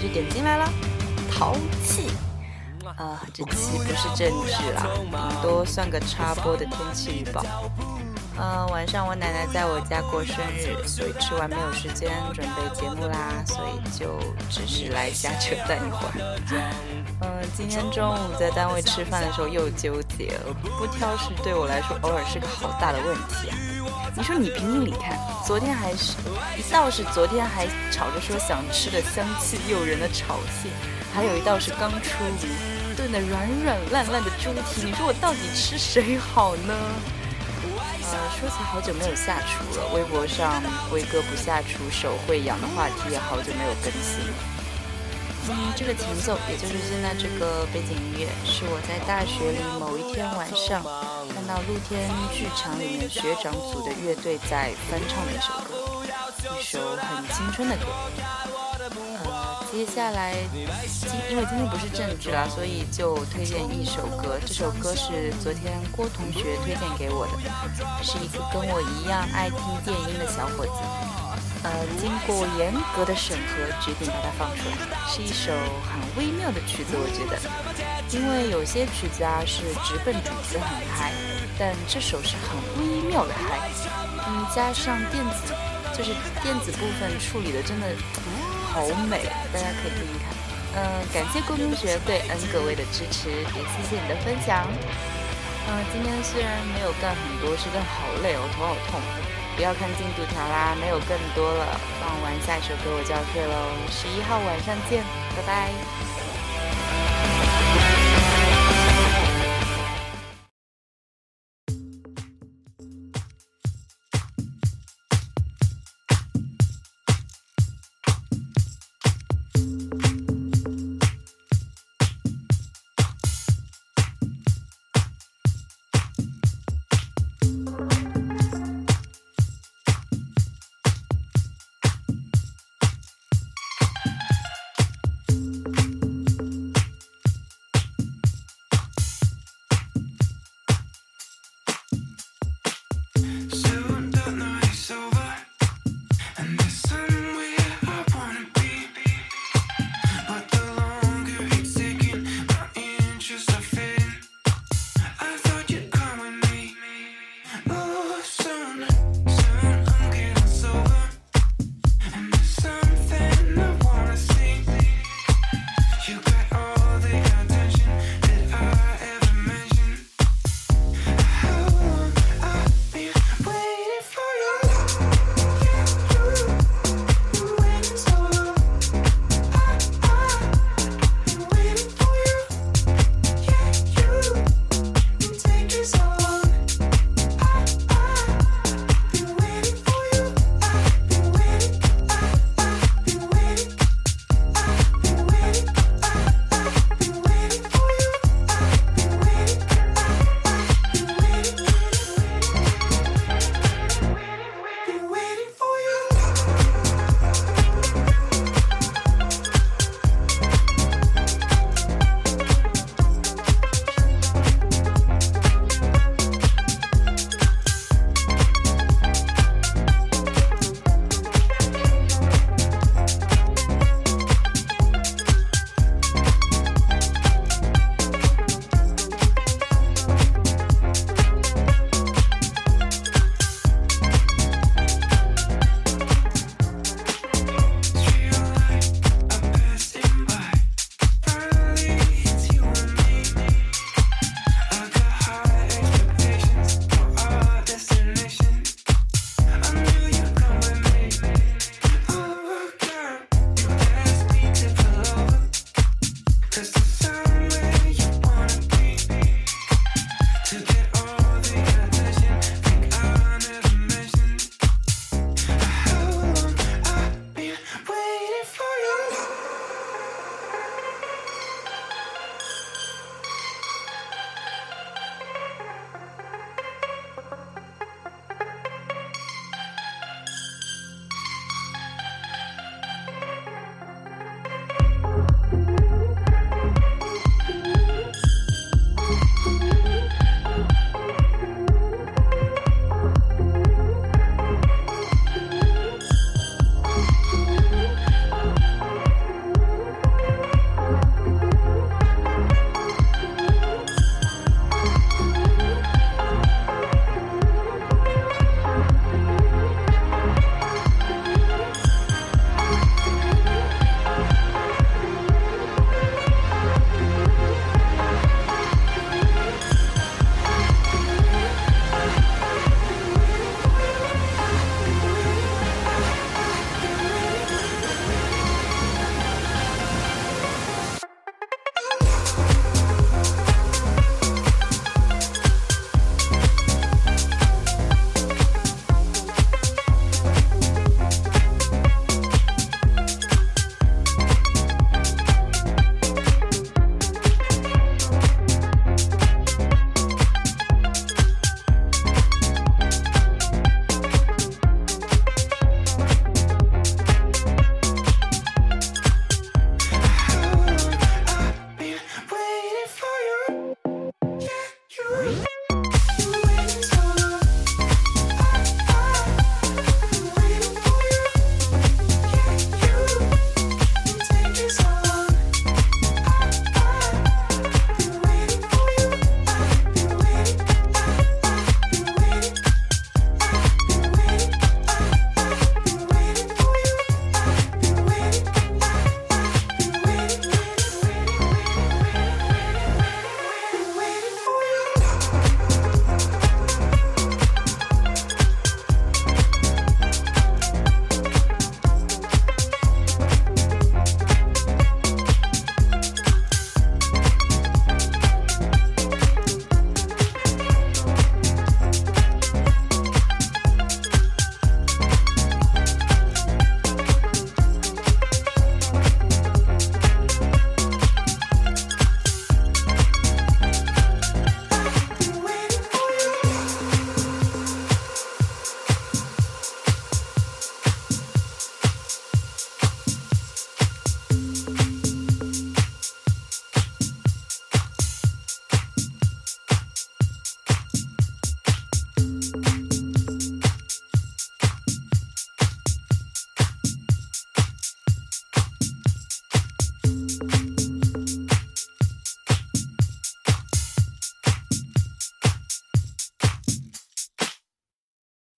就点进来了，淘气。啊，这期不是正剧啦，顶多算个插播的天气预报。呃，晚上我奶奶在我家过生日，所以吃完没有时间准备节目啦，所以就只是来瞎扯淡一会儿。嗯，今天中午在单位吃饭的时候又纠结了，不挑食对我来说偶尔是个好大的问题啊。你说你评评理看，昨天还是一道是昨天还吵着说想吃的香气诱人的炒蟹，还有一道是刚出炉。炖的软软烂烂的猪蹄，你说我到底吃谁好呢？呃，说起好久没有下厨了，微博上威哥不下厨手会痒的话题也好久没有更新了。嗯，这个前奏，也就是现在这个背景音乐，是我在大学里某一天晚上看到露天剧场里面学长组的乐队在翻唱的一首歌，一首很青春的歌。嗯接下来，今因为今天不是正剧啦，所以就推荐一首歌。这首歌是昨天郭同学推荐给我的，是一个跟我一样爱听电音的小伙子。呃，经过严格的审核，决定把它放出来。是一首很微妙的曲子，我觉得，因为有些曲子啊是直奔主题的很嗨，但这首是很微妙的嗨。嗯，加上电子，就是电子部分处理的真的。好美，大家可以听听看。嗯，感谢郭同学对 N 各位的支持，也谢谢你的分享。嗯，今天虽然没有干很多，事但好累哦，头好痛。不要看进度条啦，没有更多了。放完下一首歌我就要睡喽，十一号晚上见，拜拜。